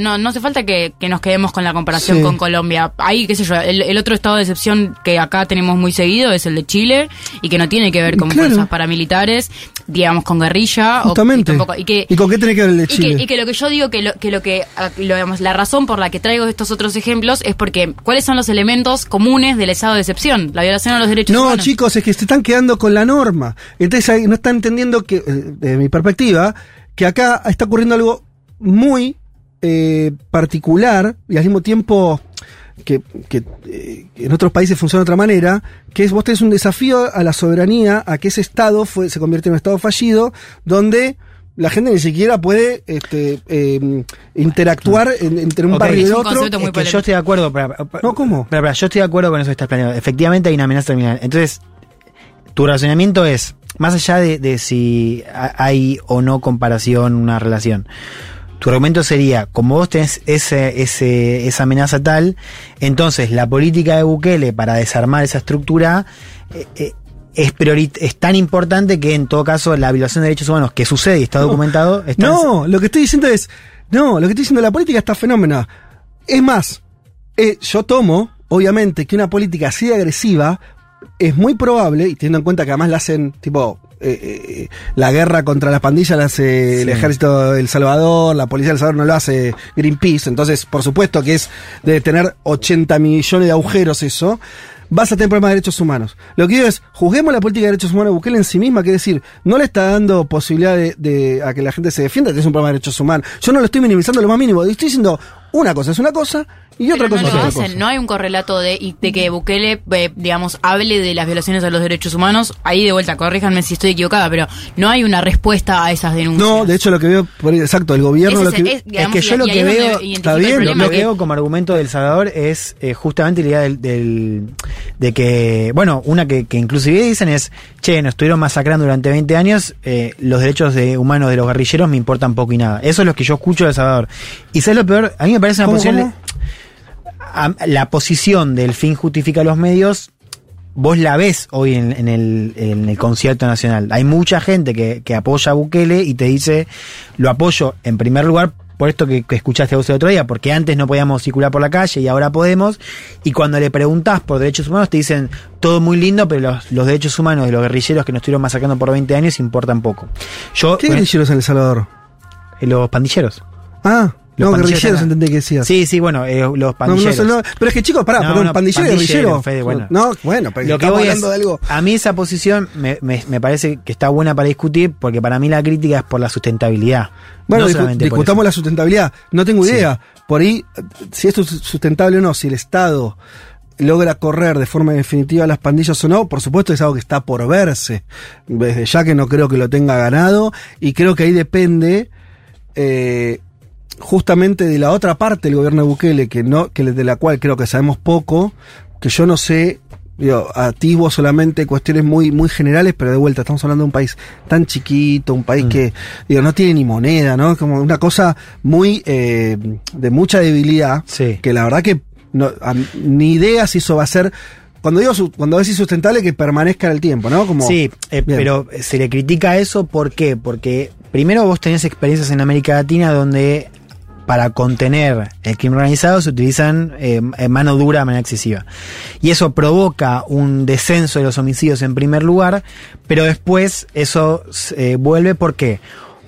No, no hace falta que, que nos quedemos con la comparación Sí. con Colombia. Ahí, qué sé yo, el, el otro estado de excepción que acá tenemos muy seguido es el de Chile y que no tiene que ver con Claro. fuerzas paramilitares, digamos, con guerrilla. o- Justamente. y, tampoco- y que, ¿Y con qué tiene que ver el de y que, Chile? y que lo que yo digo que lo que lo que lo, digamos, la razón por la que traigo estos otros ejemplos es porque cuáles son los elementos comunes del estado de excepción, la violación a los derechos No, humanos. chicos, es que se están quedando con la norma. Entonces no están entendiendo que, eh, desde mi perspectiva, que acá está ocurriendo algo muy eh, particular y al mismo tiempo que, que, eh, en otros países funciona de otra manera, que es vos tenés un desafío a la soberanía, a que ese Estado fue, se convierte en un Estado fallido, donde la gente ni siquiera puede este, eh, interactuar en- entre un Ok. barrio y el otro. Es que polémico. yo estoy de acuerdo. Para, para- No, ¿cómo? para- para, yo estoy de acuerdo con eso que estás planeando. Efectivamente hay una amenaza terminal. Entonces, tu razonamiento es, más allá de, de si ha- hay o no comparación, una relación. Tu argumento sería, como vos tenés ese, ese, esa amenaza tal, entonces la política de Bukele para desarmar esa estructura eh, eh, es, es tan importante que en todo caso la violación de derechos humanos que sucede y está No. documentado está No, lo que estoy diciendo es. No, lo que estoy diciendo la política está fenómena. Es más, eh, yo tomo, obviamente, que una política así de agresiva es muy probable, y teniendo en cuenta que además la hacen, tipo, eh, eh, la guerra contra las pandillas la hace el ejército de El Salvador, la policía de El Salvador no lo hace Greenpeace, entonces, por supuesto que es de tener 80 millones de agujeros eso. Vas a tener problemas de derechos humanos. Lo que digo es, juzguemos la política de derechos humanos de Bukele en sí misma, que es decir, no le está dando posibilidad de, de- a que la gente se defienda, que es un problema de derechos humanos. Yo no lo estoy minimizando lo más mínimo, estoy diciendo una cosa es una cosa y otra Pero cosa no es lo otra hacen, cosa. no hay un correlato de, de que Bukele, eh, digamos, hable de las violaciones a los derechos humanos. Ahí de vuelta, corríjanme si estoy equivocada, pero no hay una respuesta a esas denuncias. No, de hecho lo que veo, por ahí, exacto, el gobierno Ese lo es que... es- Es digamos, que y- yo lo que veo, está bien, lo que que- veo como argumento del Salvador es eh, justamente la idea del, del- de que, bueno, una que, que inclusive dicen es, che, nos estuvieron masacrando durante 20 años, eh, los derechos de, humanos de los guerrilleros me importan poco y nada. Eso es lo que yo escucho del Salvador. Y sabes lo peor, a mí me parece una ¿Cómo, posición... cómo? la posición del fin justifica los medios, vos la ves hoy en, en el, en el concierto nacional. Hay mucha gente que, que apoya a Bukele y te dice, lo apoyo en primer lugar por esto que, que escuchaste vos el otro día, porque antes no podíamos circular por la calle y ahora podemos, y cuando le preguntás por derechos humanos te dicen, todo muy lindo, pero los, los derechos humanos de los guerrilleros que nos estuvieron masacrando por 20 años importan poco. Yo, ¿Qué eh, guerrilleros en El Salvador? los pandilleros. Ah, Los no, pandilleros guerrilleros acá. entendí que decías. Sí, sí, bueno, eh, los No, no, pandilleros. no, pero es que chicos, pará, perdón, no, pandillero guerrillero. Fede, bueno. No, bueno, pero Lo que estamos voy hablando es, de algo. a mí esa posición me, me- me parece que está buena para discutir porque para mí la crítica es por la sustentabilidad. Bueno, no discu- discutamos la sustentabilidad. No tengo Sí. idea. Por ahí, si esto es sustentable o no, si el Estado logra correr de forma definitiva las pandillas o no, por supuesto es algo que está por verse. Desde ya que no creo que lo tenga ganado y creo que ahí depende eh, justamente de la otra parte del gobierno de Bukele, que no, que de la cual creo que sabemos poco, que yo no sé, digo, atisbo solamente cuestiones muy, muy generales, pero de vuelta, estamos hablando de un país tan chiquito, un país que, digo, no tiene ni moneda, ¿no? Como una cosa muy, eh, de mucha debilidad, Sí. que la verdad que no, a- ni idea si eso va a ser, cuando digo, cuando decís sustentable, que permanezca en el tiempo, ¿no? Como, Sí, eh, pero se le critica eso, ¿por qué? Porque primero vos tenés experiencias en América Latina donde para contener el crimen organizado se utilizan eh, mano dura de manera excesiva. Y eso provoca un descenso de los homicidios en primer lugar, pero después eso eh, vuelve, ¿por qué?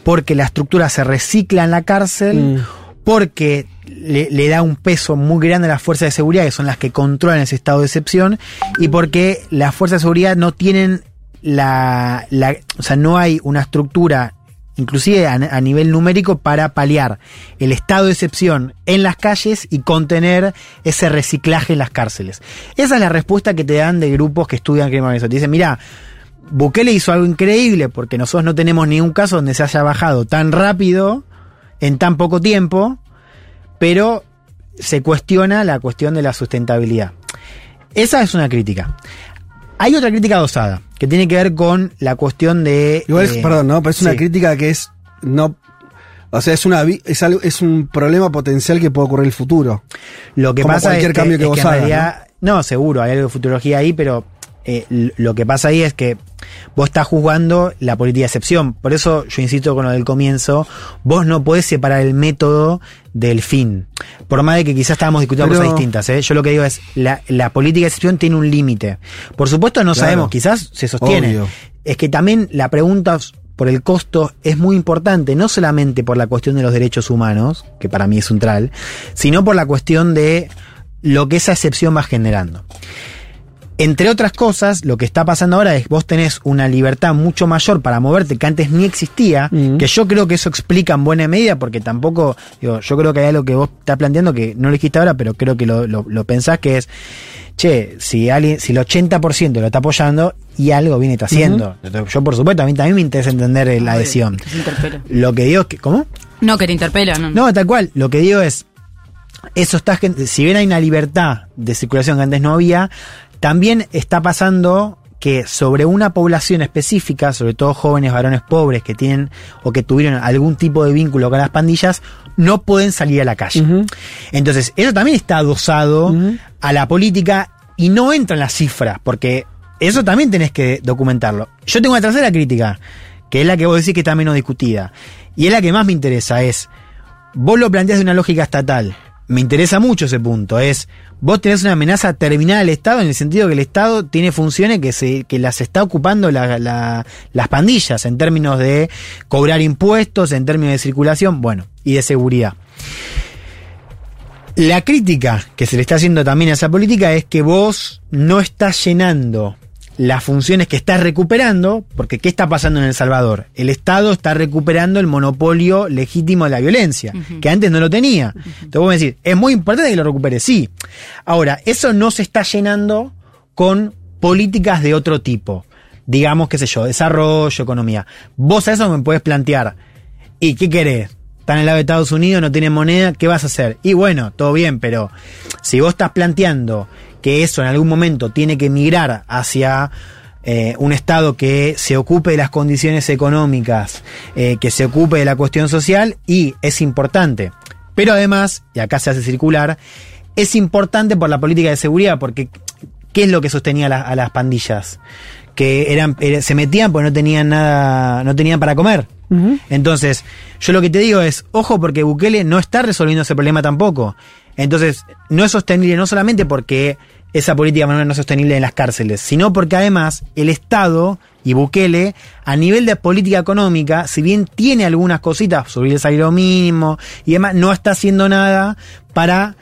Porque la estructura se recicla en la cárcel, Mm. porque le, le da un peso muy grande a las fuerzas de seguridad, que son las que controlan ese estado de excepción, y porque las fuerzas de seguridad no tienen la, la o sea, no hay una estructura inclusive a, nivel numérico, para paliar el estado de excepción en las calles y contener ese reciclaje en las cárceles. Esa es la respuesta que te dan de grupos que estudian crimen organizado. Te dicen, mira, Bukele hizo algo increíble porque nosotros no tenemos ningún caso donde se haya bajado tan rápido, en tan poco tiempo, pero se cuestiona la cuestión de la sustentabilidad. Esa es una crítica. Hay otra crítica dosada, que tiene que ver con la cuestión de. Igual, es, eh, perdón, ¿no? Pero es una sí. crítica que es. no O sea, es, una, es, algo, es un problema potencial que puede ocurrir en el futuro. Lo que Como pasa cualquier es que, cambio que es vos que hagas, realidad- ¿no? seguro, hay algo de futurología ahí, pero eh, lo que pasa ahí es que vos estás juzgando la política de excepción. Por eso yo insisto con lo del comienzo, vos no podés separar el método del fin. Por más de que quizás estábamos discutiendo Pero- cosas distintas, ¿eh? yo lo que digo es, la, la política de excepción tiene un límite. Por supuesto no Claro. sabemos, quizás se sostiene. Obvio. Es que también la pregunta por el costo es muy importante, no solamente por la cuestión de los derechos humanos, que para mí es central, sino por la cuestión de lo que esa excepción va generando. Entre otras cosas, lo que está pasando ahora es vos tenés una libertad mucho mayor para moverte que antes ni existía, que yo creo que eso explica en buena medida, porque tampoco, digo, yo creo que hay algo que vos estás planteando que no lo dijiste ahora, pero creo que lo, lo- lo pensás que es, che, si alguien, si el 80% lo está apoyando y algo viene está haciendo. Yo, por supuesto, a mí también me interesa entender la adhesión. Lo que digo es que, ¿cómo? No, que te interpela, no. No, tal cual. Lo que digo es, eso está, si bien hay una libertad de circulación que antes no había, también está pasando que sobre una población específica, sobre todo jóvenes varones pobres que tienen o que tuvieron algún tipo de vínculo con las pandillas, no pueden salir a la calle. Entonces, eso también está adosado a la política y no entra en las cifras, porque eso también tenés que documentarlo. Yo tengo una tercera crítica, que es la que vos decís que está menos discutida, y es la que más me interesa, es, vos lo planteás de una lógica estatal, me interesa mucho ese punto, es, vos tenés una amenaza terminal al Estado en el sentido que el Estado tiene funciones que, se, que las está ocupando la- la- las pandillas en términos de cobrar impuestos, en términos de circulación, bueno, y de seguridad. La crítica que se le está haciendo también a esa política es que vos no estás llenando las funciones que estás recuperando, porque ¿qué está pasando en El Salvador? El Estado está recuperando el monopolio legítimo de la violencia, que antes no lo tenía. Entonces vos me decís, es muy importante que lo recupere, sí. Ahora, eso no se está llenando con políticas de otro tipo. Digamos, qué sé yo, desarrollo, economía. Vos a eso me puedes plantear, ¿y qué querés? Están en el lado de Estados Unidos, no tienen moneda, ¿qué vas a hacer? Y bueno, todo bien, pero si vos estás planteando que eso en algún momento tiene que migrar hacia eh, un Estado que se ocupe de las condiciones económicas, eh, que se ocupe de la cuestión social, y es importante. Pero además, y acá se hace circular, es importante por la política de seguridad, porque ¿qué es lo que sostenía a, la- a las pandillas? Que eran, era- se metían porque no tenían nada, no tenían para comer. Entonces, yo lo que te digo es, ojo, porque Bukele no está resolviendo ese problema tampoco. Entonces, no es sostenible no solamente porque esa política no es sostenible en las cárceles, sino porque además el Estado y Bukele, a nivel de política económica, si bien tiene algunas cositas, subir el salario mínimo y demás, no está haciendo nada para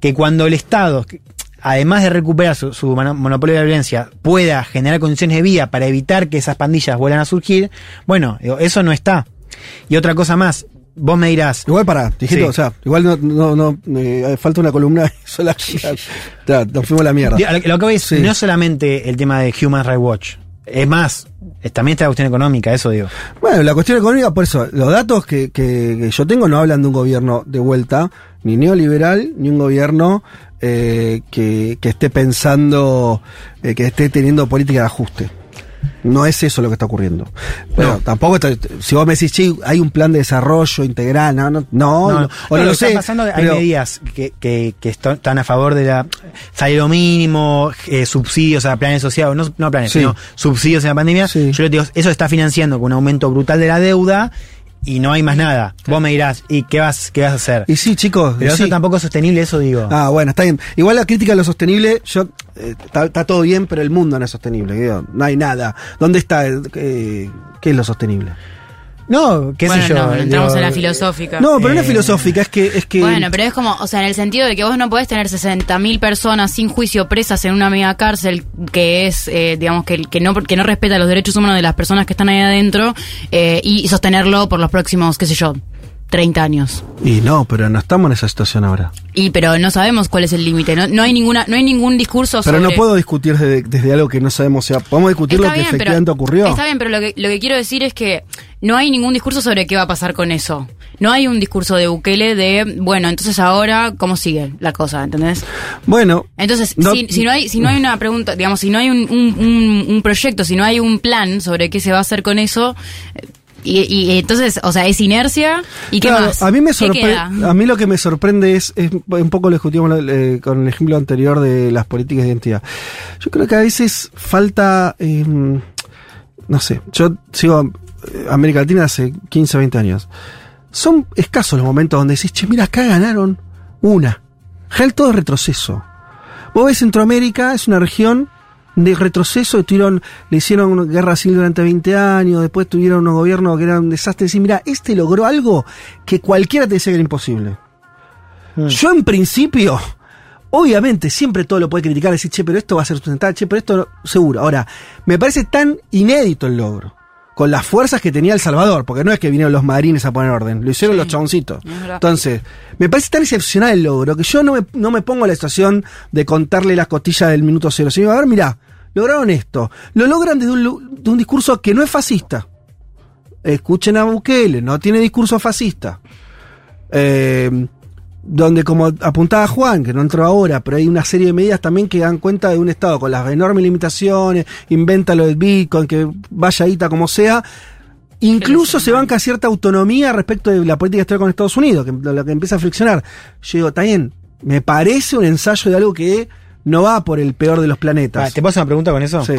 que cuando el Estado, además de recuperar su, su mono- monopolio de la violencia, pueda generar condiciones de vida para evitar que esas pandillas vuelvan a surgir, bueno, eso no está. Y otra cosa más, vos me dirás, Igual para, dijiste, Sí. o sea, igual no, no, no eh, falta una columna *laughs* sola. ya, nos fuimos a la mierda. Lo, que es, Sí. no es solamente el tema de Human Rights Watch, es más, también está la cuestión económica, eso digo. Bueno, la cuestión económica, por eso, los datos que, que, que yo tengo no hablan de un gobierno de vuelta, ni neoliberal, ni un gobierno eh, que, que esté pensando, eh, que esté teniendo política de ajuste. No es eso lo que está ocurriendo. Pero No. tampoco, está- si vos me decís, sí, hay un plan de desarrollo integral, no, no, no, No, no, o no lo lo que sé. pasando, hay pero- medidas que, que, que están a favor de la salario mínimo, eh, subsidios a planes sociales, no, no planes, Sí. sino subsidios en la pandemia. Sí. Yo les digo, eso está financiando con un aumento brutal de la deuda y no hay más nada. Vos me dirás, ¿y qué vas, qué vas a hacer? Y sí, chicos. Pero sí. eso tampoco es sostenible, eso digo. Ah, bueno, está bien. Igual la crítica a lo sostenible, yo eh, está, está todo bien, pero el mundo no es sostenible. digo, no hay nada. ¿Dónde está? eh, ¿Qué es lo sostenible? No, qué bueno, sé yo. no, entramos digo, en la filosófica. No, pero no es Eh, filosófica, es que es que Bueno, pero es como, o sea, en el sentido de que vos no podés tener 60.000 personas sin juicio presas en una mega cárcel que es, eh, digamos, que, que, no, que no respeta los derechos humanos de las personas que están ahí adentro eh, y sostenerlo por los próximos, qué sé yo, 30 años. y no, pero no estamos en esa situación ahora. Y pero no sabemos cuál es el límite, no, no hay ninguna no hay ningún discurso Pero sobre no puedo discutir desde, desde algo que no sabemos, o sea, podemos discutir lo que pero- efectivamente ocurrió. Está bien, pero lo que, lo que quiero decir es que no hay ningún discurso sobre qué va a pasar con eso. No hay un discurso de Bukele de, bueno, entonces ahora, ¿cómo sigue la cosa? ¿Entendés? Bueno, Entonces, No- si, si no hay si no hay una pregunta, digamos, si no hay un, un, un- un proyecto, si no hay un plan sobre qué se va a hacer con eso, y, y entonces, o sea, es inercia y qué Claro, más. A mí me ¿Qué sorprende, queda? a mí lo que me sorprende es, es un poco lo discutimos eh, con el ejemplo anterior de las políticas de identidad. Yo creo que a veces falta, eh, no sé, yo sigo eh, América Latina hace 15, 20 años. Son escasos los momentos donde decís, che, mira, acá ganaron una. Gel todo es retroceso. Vos ves Centroamérica, es una región de retroceso, tuvieron, le hicieron una guerra civil durante 20 años, después tuvieron unos gobiernos que eran un desastre, decir, mira, este logró algo que cualquiera te decía que era imposible. Mm. Yo en principio, obviamente, siempre todo lo puede criticar, decir, che, pero esto va a ser sustentable, che, pero esto no- seguro. Ahora, me parece tan inédito el logro, con las fuerzas que tenía El Salvador, porque no es que vinieron los marines a poner orden, lo hicieron Sí, los chaboncitos. Entonces, me parece tan excepcional el logro que yo no me, no me pongo en la situación de contarle las costillas del minuto cero. Sino, a ver, mirá, lograron esto. Lo logran desde un, lu- de un discurso que no es fascista. Escuchen a Bukele, no tiene discurso fascista. Eh, donde como apuntaba Juan, que no entró ahora, pero hay una serie de medidas también que dan cuenta de un Estado con las enormes limitaciones, inventa lo del Bitcoin, que vaya ahí como sea, incluso se banca cierta autonomía respecto de la política exterior con Estados Unidos, que lo, que empieza a friccionar. Yo digo, está bien, me parece un ensayo de algo que no va por el peor de los Ah, planetas. ¿Te hacer una pregunta con eso? Sí.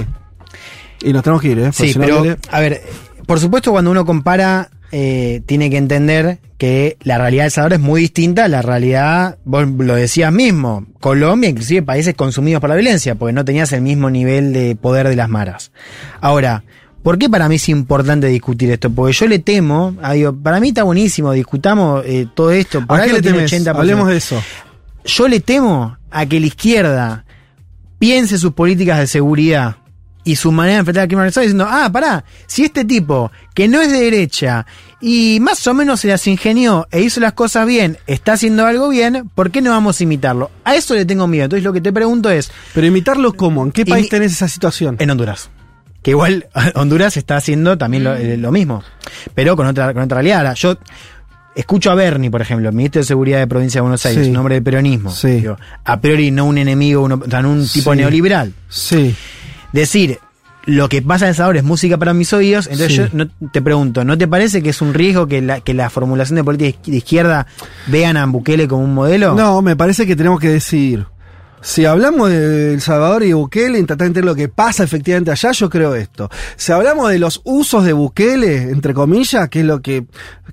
Y nos tenemos que ir, ¿eh? Sí, si no pero, viene- a ver, por supuesto cuando uno compara, eh, tiene que entender que la realidad de Salvador es muy distinta a la realidad, vos lo decías mismo, Colombia, inclusive países consumidos por la violencia, porque no tenías el mismo nivel de poder de las maras. Ahora, ¿por qué para mí es importante discutir esto? Porque yo le temo, ah, digo, para mí está buenísimo, discutamos eh, todo esto, por ¿A qué le tiene temes? 80%. Hablemos de eso. Yo le temo a que la izquierda piense sus políticas de seguridad y su manera de enfrentar al crimen organizado diciendo, ah, pará, si este tipo, que no es de derecha y más o menos se las ingenió e hizo las cosas bien, está haciendo algo bien, ¿por qué no vamos a imitarlo? A eso le tengo miedo. Entonces lo que te pregunto es, Pero imitarlo cómo? ¿En qué país tenés esa situación? en Honduras. Que igual *laughs* Honduras está haciendo también lo, eh, lo mismo, pero con otra, con otra realidad. Ahora, yo escucho a Bernie, por ejemplo, el ministro de Seguridad de Provincia de Buenos Aires, Sí. un hombre de peronismo. Sí. Digo, a priori no un enemigo, uno, o sea, no un tipo Sí. neoliberal. Sí. Decir, lo que pasa en El Salvador es música para mis oídos, entonces Sí. yo no, te pregunto, ¿no te parece que es un riesgo que la, que la formulación de política de izquierda vean a Bukele como un modelo? No, me parece que tenemos que decidir. Si hablamos de El Salvador y Bukele, entender lo que pasa efectivamente allá, yo creo esto. Si hablamos de los usos de Bukele, entre comillas, que es lo que,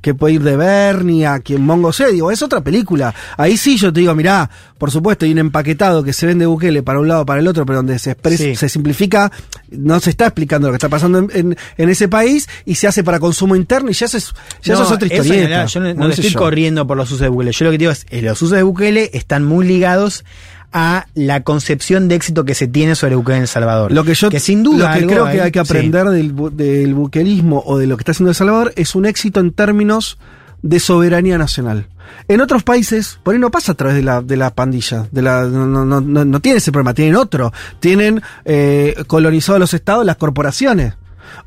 que puede ir de Bernie a quien Mongo sea, digo, es otra película. Ahí sí yo te digo, mirá, por supuesto, hay un empaquetado que se vende Bukele para un lado para el otro, pero donde se, expresa- Sí. se simplifica, no se está explicando lo que está pasando en, en- en ese país y se hace para consumo interno y ya eso es, ya eso es otra historieta. hablar, yo no, no No estoy yo. corriendo por los usos de Bukele. Yo lo que digo es, eh, los usos de Bukele están muy ligados a la concepción de éxito que se tiene sobre Bukele en El Salvador. Lo que yo sin duda lo que creo que hay que sí. aprender del, bu- del buquerismo o de lo que está haciendo El Salvador es un éxito en términos de soberanía nacional. En otros países, por ahí no pasa a través de la, de la pandilla, de la, no, no, no, no- no tiene ese problema, tienen otro. Tienen eh, colonizado los estados las corporaciones.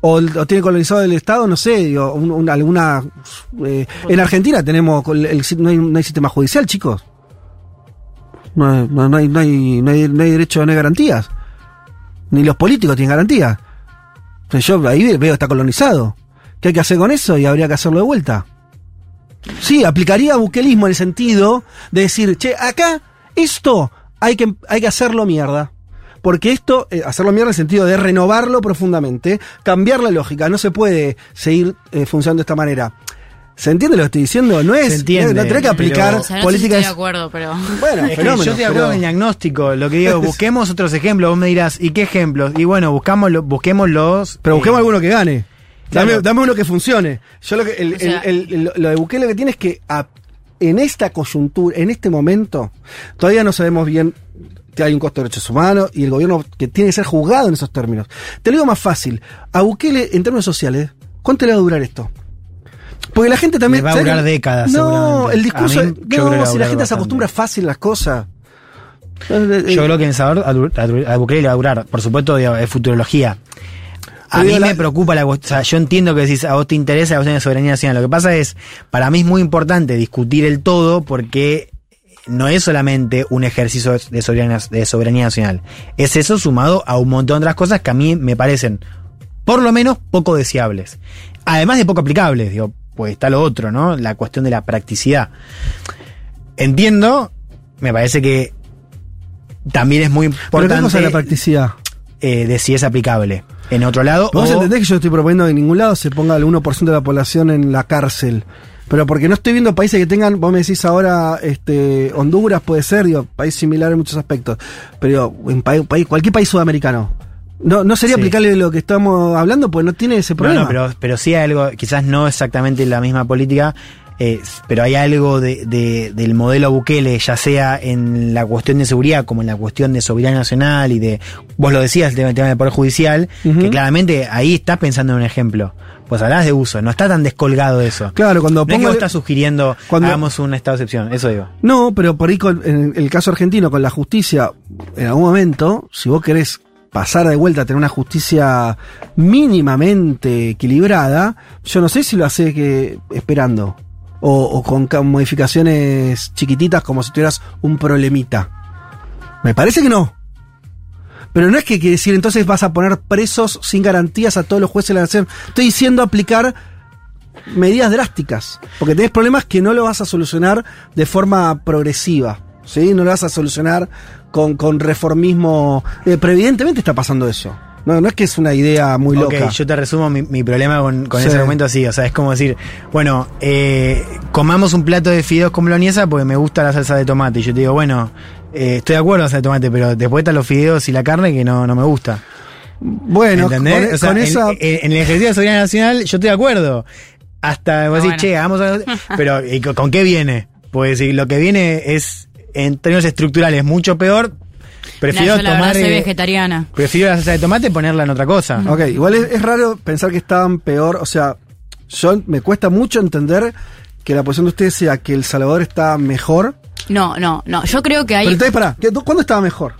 O, o tiene colonizado el Estado, no sé, digo, un- un- alguna... eh, en Argentina tenemos, el, no, hay, no hay sistema judicial, chicos. No, no, no hay, no, hay, no, hay, no hay derecho, no hay garantías. Ni los políticos tienen garantías. Yo ahí veo está colonizado. ¿Qué hay que hacer con eso? Y habría que hacerlo de vuelta. Sí, aplicaría buquelismo en el sentido de decir, che, acá esto hay que, hay que hacerlo mierda. Porque esto, eh, hacerlo mierda en el sentido de renovarlo profundamente, cambiar la lógica, no se puede seguir eh, funcionando de esta manera. ¿Se entiende lo que estoy diciendo? No es. Se entiende, no tenés que aplicar pero- O sea, no políticas. estoy de acuerdo, pero. Bueno, Es que yo estoy de acuerdo pero- con el diagnóstico. Lo que digo, busquemos otros ejemplos. Vos me dirás, ¿y qué ejemplos? Y bueno, buscamos lo- busquemos los. Pero busquemos eh, alguno que gane. Dame, claro. dame uno que funcione. Yo lo que el, O sea- el- el- lo de Bukele que tiene es que a- en esta coyuntura, en este momento, todavía no sabemos bien que hay un costo de derechos humanos y el gobierno que tiene que ser juzgado en esos términos. Te lo digo más fácil. A Bukele, en términos sociales, ¿cuánto le va a durar esto? Porque la gente también. Va a ¿sabes durar décadas, No, el discurso. Mí, no, si la gente se acostumbra fácil a las cosas. Eh, Yo creo que en Salvador a, du- a Bukele le va a durar. Por supuesto, es futurología. A mí me preocupa la cuestión. O sea, yo entiendo que decís, a vos te interesa la cuestión de soberanía nacional. Lo que pasa es, para mí es muy importante discutir el todo porque no es solamente un ejercicio de soberanía, de soberanía nacional. Es eso sumado a un montón de otras cosas que a mí me parecen, por lo menos, poco deseables. Además de poco aplicables, digo, pues está lo otro, ¿no? La cuestión de la practicidad. Entiendo, me parece que también es muy Pero qué importante cosa es la practicidad. eh, de si es aplicable. En otro lado, Vos o- entendés que yo estoy proponiendo que en ningún lado se ponga el 1% de la población en la cárcel. Pero porque no estoy viendo países que tengan, vos me decís ahora, este, Honduras puede ser, digo, país similar en muchos aspectos. Pero en pa- país, cualquier país sudamericano. No, no sería Sí. aplicable lo que estamos hablando, pues no tiene ese No, problema. no, pero, pero sí hay algo, quizás no exactamente la misma política, eh, pero hay algo de, de- del modelo Bukele, ya sea en la cuestión de seguridad como en la cuestión de soberanía nacional y de, vos lo decías, el tema, el tema del Poder Judicial, que claramente ahí estás pensando en un ejemplo. Pues hablás de uso, no está tan descolgado de eso. Claro, cuando no es que pongo vos estás sugiriendo cuando- hagamos un estado de excepción, eso digo. No, pero por ahí con, en el caso argentino, con la justicia, en algún momento, si vos querés pasar de vuelta a tener una justicia mínimamente equilibrada, yo no sé si lo hace que esperando. O, con ca- modificaciones chiquititas como si tuvieras un problemita. Me parece que no. Pero no es que quiere decir entonces vas a poner presos sin garantías a todos los jueces de la nación. Estoy diciendo aplicar medidas drásticas. Porque tenés problemas que no lo vas a solucionar de forma progresiva. ¿sí? No lo vas a solucionar con, con reformismo. Eh, pero evidentemente está pasando eso. No, no es que es una idea muy Ok, loca. yo te resumo mi, mi problema con, con Sí. ese argumento así. O sea, es como decir, bueno, eh, comamos un plato de fideos con boloñesa porque me gusta la salsa de tomate. Y yo te digo, bueno, eh, estoy de acuerdo con la salsa de tomate, pero después están los fideos y la carne que no, no me gusta. bueno, con, ¿Entendés? O sea, con en, esa. en- en el ejercicio de soberanía nacional yo estoy de acuerdo. Hasta vos Ah, decís, bueno. che, hagamos algo- *laughs* Pero ¿y con, con qué viene? Pues si lo que viene es, en términos estructurales, mucho peor. Prefiero No, yo la tomar. soy eh, vegetariana. prefiero la salsa de tomate y ponerla en otra cosa. Ok, igual es, es raro pensar que estaban peor. O sea, yo me cuesta mucho entender que la posición de ustedes sea que El Salvador está mejor. No, no, no. Yo creo que hay. Pero entonces, pará, ¿qué- ¿cuándo estaba mejor?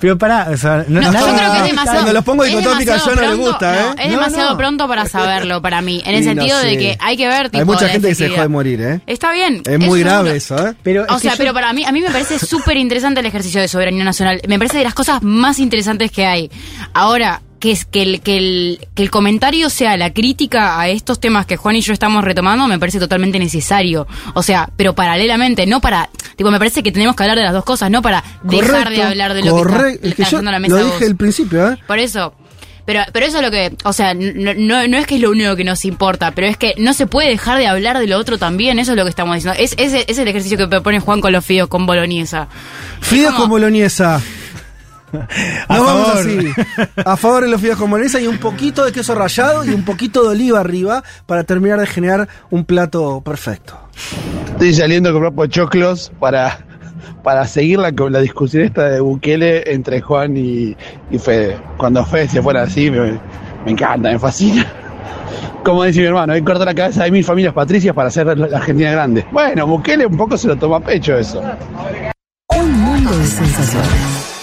Pero pará, o sea, no, No, nada- yo creo que es demasiado. cuando los pongo dicotómicas, yo no le pronto- gusta, ¿eh? es demasiado no. pronto para saberlo, para mí. En el Y no sentido de que hay que ver. Hay mucha gente que se dejó de morir, ¿eh? Está bien. Es muy un- grave eso, ¿eh? Pero O es sea, yo- pero para mí, a mí me parece súper interesante el ejercicio de soberanía nacional. Me parece de las cosas más interesantes que hay. Ahora, que es que el, que el, que el comentario sea la crítica a estos temas que Juan y yo estamos retomando, me parece totalmente necesario. O sea, pero paralelamente, no para, tipo, me parece que tenemos que hablar de las dos cosas, no para dejar de hablar de lo correcto. que está, Es que está yo la mesa lo dije al principio, ¿eh? Por eso. Pero, pero eso es lo que, o sea, no, no, no es que es lo único que nos importa, pero es que no se puede dejar de hablar de lo otro también, eso es lo que estamos diciendo. Es, ese es el ejercicio que propone Juan con los fideos con boloñesa. Fideos como- con boloñesa. *laughs* A vamos favor. así. A favor de los fideos con boloñesa y un poquito de queso rallado y un poquito de oliva arriba para terminar de generar un plato perfecto. Estoy saliendo a comprar pochoclos para, para seguir la, la discusión esta de Bukele entre Juan y, y Fede. Cuando Fede se fuera así, me, me encanta, me fascina. Como dice mi hermano, hoy corta la cabeza de mil familias patricias para hacer la Argentina grande. Bueno, Bukele un poco se lo toma a pecho eso. Un mundo de sensaciones.